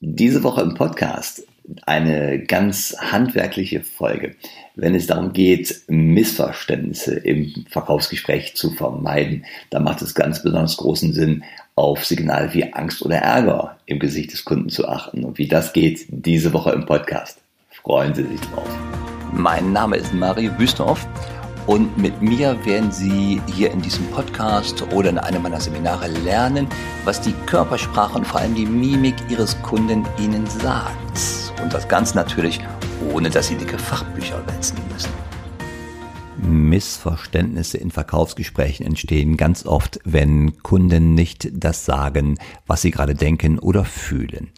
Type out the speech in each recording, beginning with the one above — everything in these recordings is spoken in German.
Diese Woche im Podcast eine ganz handwerkliche Folge, wenn es darum geht, Missverständnisse im Verkaufsgespräch zu vermeiden. Da macht es ganz besonders großen Sinn, auf Signale wie Angst oder Ärger im Gesicht des Kunden zu achten. Und wie das geht, diese Woche im Podcast. Freuen Sie sich drauf. Mein Name ist Mario Büstorf und mit mir werden Sie hier in diesem Podcast oder in einem meiner Seminare lernen, was die Körpersprache und vor allem die Mimik Ihres Kunden Ihnen sagt. Und das Ganze natürlich, ohne dass Sie dicke Fachbücher wälzen müssen. Missverständnisse in Verkaufsgesprächen entstehen ganz oft, wenn Kunden nicht das sagen, was sie gerade denken oder fühlen.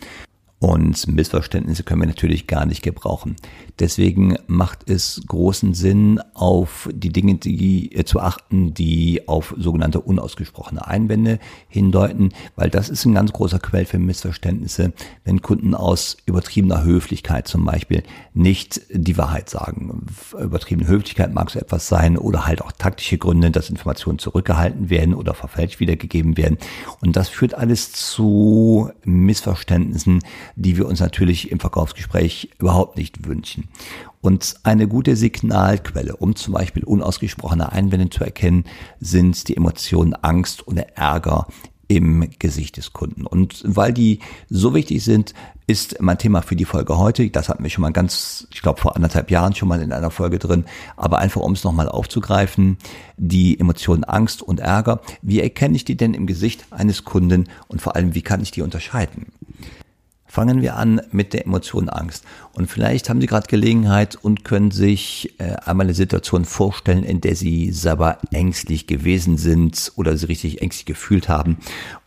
Und Missverständnisse können wir natürlich gar nicht gebrauchen. Deswegen macht es großen Sinn, auf die Dinge die, äh, zu achten, die auf sogenannte unausgesprochene Einwände hindeuten, weil das ist ein ganz großer Quell für Missverständnisse, wenn Kunden aus übertriebener Höflichkeit zum Beispiel nicht die Wahrheit sagen. Übertriebene Höflichkeit mag so etwas sein oder halt auch taktische Gründe, dass Informationen zurückgehalten werden oder verfälscht wiedergegeben werden. Und das führt alles zu Missverständnissen, die wir uns natürlich im Verkaufsgespräch überhaupt nicht wünschen. Und eine gute Signalquelle, um zum Beispiel unausgesprochene Einwände zu erkennen, sind die Emotionen Angst oder Ärger im Gesicht des Kunden. Und weil die so wichtig sind, ist mein Thema für die Folge heute. Das hatten wir schon mal ganz, ich glaube vor anderthalb Jahren schon mal in einer Folge drin, aber einfach um es nochmal aufzugreifen, die Emotionen Angst und Ärger. Wie erkenne ich die denn im Gesicht eines Kunden und vor allem, wie kann ich die unterscheiden? Fangen wir an mit der Emotion Angst. Und vielleicht haben Sie gerade Gelegenheit und können sich äh, einmal eine Situation vorstellen, in der Sie selber ängstlich gewesen sind oder Sie richtig ängstlich gefühlt haben.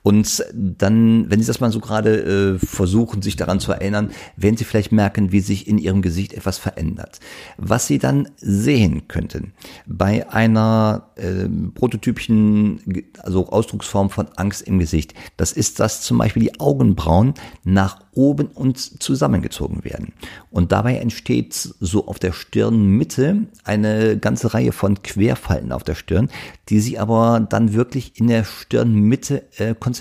Und dann, wenn Sie das mal so gerade äh, versuchen, sich daran zu erinnern, werden Sie vielleicht merken, wie sich in Ihrem Gesicht etwas verändert. Was Sie dann sehen könnten bei einer äh, prototypischen, also Ausdrucksform von Angst im Gesicht, das ist, dass zum Beispiel die Augenbrauen nach oben und zusammengezogen werden. Und dabei entsteht so auf der Stirnmitte eine ganze Reihe von Querfalten auf der Stirn, die sie aber dann wirklich in der Stirnmitte äh, konzentrieren.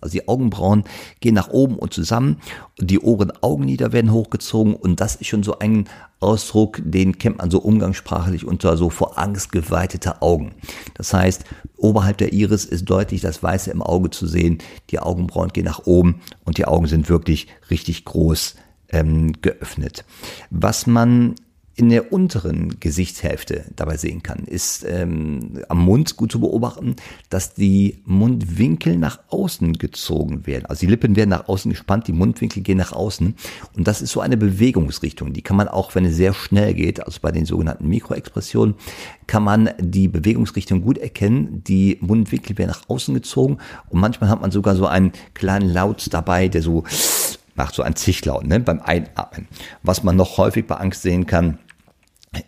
Also die Augenbrauen gehen nach oben und zusammen, die Ohren-Augenlider werden hochgezogen und das ist schon so ein Ausdruck, den kennt man so umgangssprachlich unter so vor Angst geweitete Augen. Das heißt, oberhalb der Iris ist deutlich das Weiße im Auge zu sehen, die Augenbrauen gehen nach oben und die Augen sind wirklich richtig groß ähm, geöffnet. Was man in der unteren Gesichtshälfte dabei sehen kann, ist ähm, am Mund gut zu beobachten, dass die Mundwinkel nach außen gezogen werden. Also die Lippen werden nach außen gespannt, die Mundwinkel gehen nach außen. Und das ist so eine Bewegungsrichtung. Die kann man auch, wenn es sehr schnell geht, also bei den sogenannten Mikroexpressionen, kann man die Bewegungsrichtung gut erkennen. Die Mundwinkel werden nach außen gezogen und manchmal hat man sogar so einen kleinen Laut dabei, der so macht so ein Zichlaut ne, beim Einatmen. Was man noch häufig bei Angst sehen kann,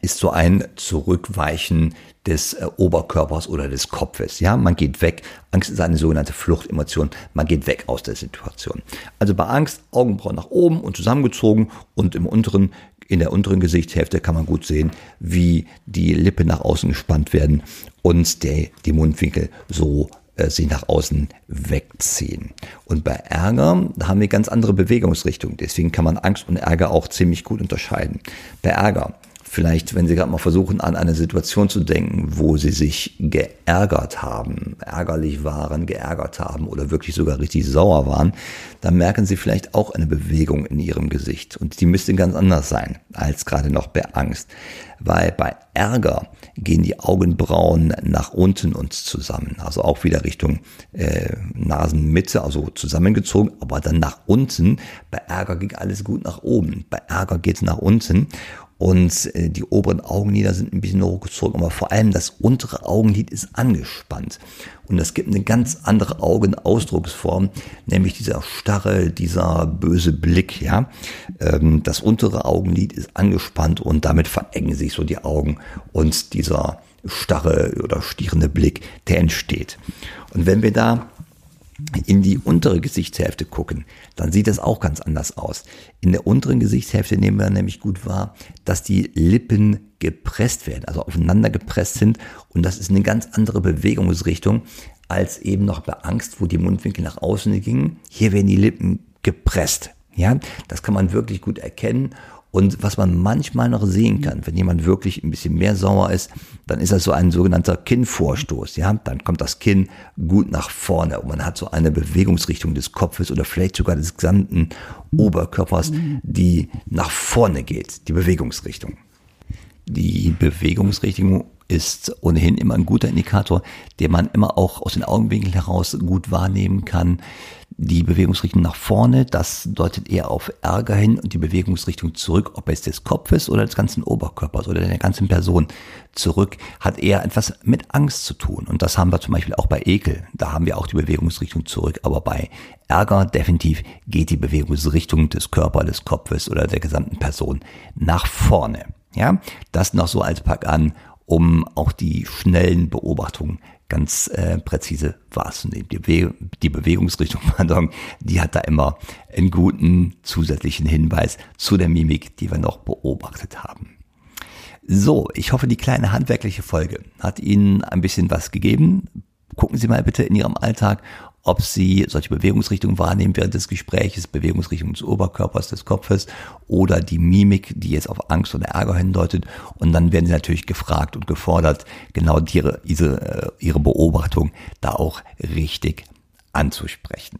ist so ein Zurückweichen des äh, Oberkörpers oder des Kopfes. Ja, man geht weg. Angst ist eine sogenannte Fluchtemotion. Man geht weg aus der Situation. Also bei Angst Augenbrauen nach oben und zusammengezogen und im unteren in der unteren Gesichtshälfte kann man gut sehen, wie die Lippen nach außen gespannt werden und der, die Mundwinkel so äh, sie nach außen wegziehen. Und bei Ärger haben wir ganz andere Bewegungsrichtungen. Deswegen kann man Angst und Ärger auch ziemlich gut unterscheiden. Bei Ärger Vielleicht, wenn Sie gerade mal versuchen, an eine Situation zu denken, wo Sie sich geärgert haben, ärgerlich waren, geärgert haben oder wirklich sogar richtig sauer waren, dann merken Sie vielleicht auch eine Bewegung in Ihrem Gesicht. Und die müsste ganz anders sein als gerade noch bei Angst. Weil bei Ärger gehen die Augenbrauen nach unten uns zusammen. Also auch wieder Richtung äh, Nasenmitte, also zusammengezogen, aber dann nach unten. Bei Ärger ging alles gut nach oben. Bei Ärger geht es nach unten und äh, die oberen Augenlider sind ein bisschen hochgezogen, aber vor allem das untere Augenlid ist angespannt. Und das gibt eine ganz andere Augenausdrucksform, nämlich dieser starre, dieser böse Blick, ja. Ähm, das untere Augenlid ist angespannt und damit verengen sich so die Augen und dieser starre oder stierende Blick, der entsteht. Und wenn wir da in die untere Gesichtshälfte gucken, dann sieht das auch ganz anders aus. In der unteren Gesichtshälfte nehmen wir nämlich gut wahr, dass die Lippen gepresst werden, also aufeinander gepresst sind und das ist eine ganz andere Bewegungsrichtung als eben noch bei Angst, wo die Mundwinkel nach außen gingen. Hier werden die Lippen gepresst. Ja, das kann man wirklich gut erkennen. Und was man manchmal noch sehen kann, wenn jemand wirklich ein bisschen mehr sauer ist, dann ist das so ein sogenannter Kinnvorstoß. Ja, dann kommt das Kinn gut nach vorne und man hat so eine Bewegungsrichtung des Kopfes oder vielleicht sogar des gesamten Oberkörpers, die nach vorne geht, die Bewegungsrichtung. Die Bewegungsrichtung ist ohnehin immer ein guter Indikator, den man immer auch aus den Augenwinkeln heraus gut wahrnehmen kann. Die Bewegungsrichtung nach vorne, das deutet eher auf Ärger hin und die Bewegungsrichtung zurück, ob es des Kopfes oder des ganzen Oberkörpers oder der ganzen Person zurück, hat eher etwas mit Angst zu tun. Und das haben wir zum Beispiel auch bei Ekel. Da haben wir auch die Bewegungsrichtung zurück. Aber bei Ärger definitiv geht die Bewegungsrichtung des Körpers, des Kopfes oder der gesamten Person nach vorne. Ja, das noch so als Pack an, um auch die schnellen Beobachtungen ganz äh, präzise wahrzunehmen. Die, Be die Bewegungsrichtung, pardon, die hat da immer einen guten zusätzlichen Hinweis zu der Mimik, die wir noch beobachtet haben. So, ich hoffe, die kleine handwerkliche Folge hat Ihnen ein bisschen was gegeben. Gucken Sie mal bitte in Ihrem Alltag, ob Sie solche Bewegungsrichtungen wahrnehmen während des Gespräches, Bewegungsrichtungen des Oberkörpers, des Kopfes oder die Mimik, die jetzt auf Angst oder Ärger hindeutet. Und dann werden Sie natürlich gefragt und gefordert, genau ihre, diese, äh, ihre Beobachtung da auch richtig anzusprechen.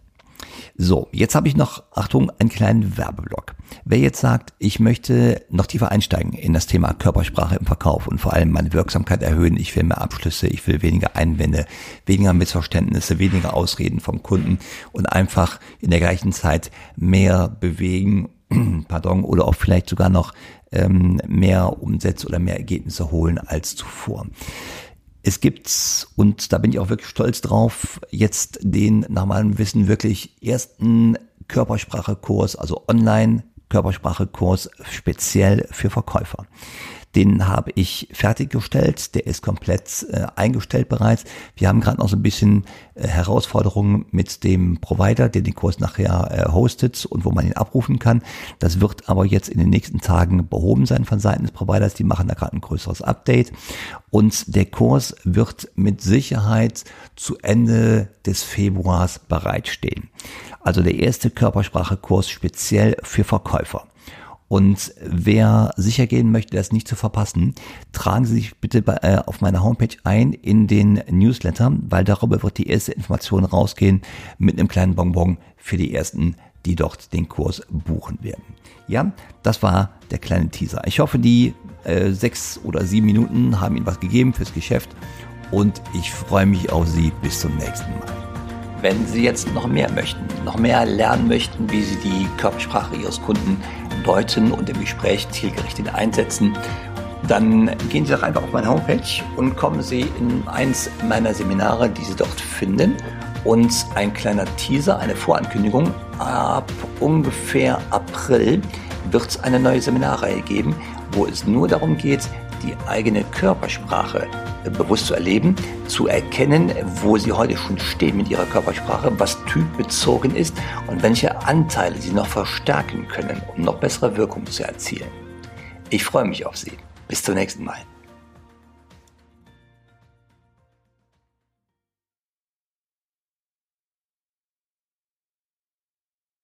So, jetzt habe ich noch, Achtung, einen kleinen Werbeblock. Wer jetzt sagt, ich möchte noch tiefer einsteigen in das Thema Körpersprache im Verkauf und vor allem meine Wirksamkeit erhöhen, ich will mehr Abschlüsse, ich will weniger Einwände, weniger Missverständnisse, weniger Ausreden vom Kunden und einfach in der gleichen Zeit mehr bewegen, pardon, oder auch vielleicht sogar noch ähm, mehr Umsätze oder mehr Ergebnisse holen als zuvor. Es gibt, und da bin ich auch wirklich stolz drauf, jetzt den nach meinem Wissen wirklich ersten Körpersprachekurs, also online Körpersprachekurs speziell für Verkäufer. Den habe ich fertiggestellt, der ist komplett äh, eingestellt bereits. Wir haben gerade noch so ein bisschen äh, Herausforderungen mit dem Provider, der den Kurs nachher äh, hostet und wo man ihn abrufen kann. Das wird aber jetzt in den nächsten Tagen behoben sein von Seiten des Providers. Die machen da gerade ein größeres Update. Und der Kurs wird mit Sicherheit zu Ende des Februars bereitstehen. Also der erste Körpersprachekurs speziell für Verkäufer. Und wer sicher gehen möchte, das nicht zu verpassen, tragen Sie sich bitte bei, äh, auf meiner Homepage ein in den Newsletter, weil darüber wird die erste Information rausgehen mit einem kleinen Bonbon für die ersten, die dort den Kurs buchen werden. Ja, das war der kleine Teaser. Ich hoffe, die äh, sechs oder sieben Minuten haben Ihnen was gegeben fürs Geschäft und ich freue mich auf Sie. Bis zum nächsten Mal. Wenn Sie jetzt noch mehr möchten, noch mehr lernen möchten, wie Sie die Körpersprache Ihres Kunden deuten und im Gespräch zielgerichtet einsetzen, dann gehen Sie doch einfach auf meine Homepage und kommen Sie in eins meiner Seminare, die Sie dort finden. Und ein kleiner Teaser, eine Vorankündigung. Ab ungefähr April wird es eine neue Seminarreihe geben, wo es nur darum geht, die eigene Körpersprache bewusst zu erleben, zu erkennen, wo sie heute schon stehen mit ihrer Körpersprache, was typbezogen ist und welche Anteile sie noch verstärken können, um noch bessere Wirkung zu erzielen. Ich freue mich auf Sie. Bis zum nächsten Mal.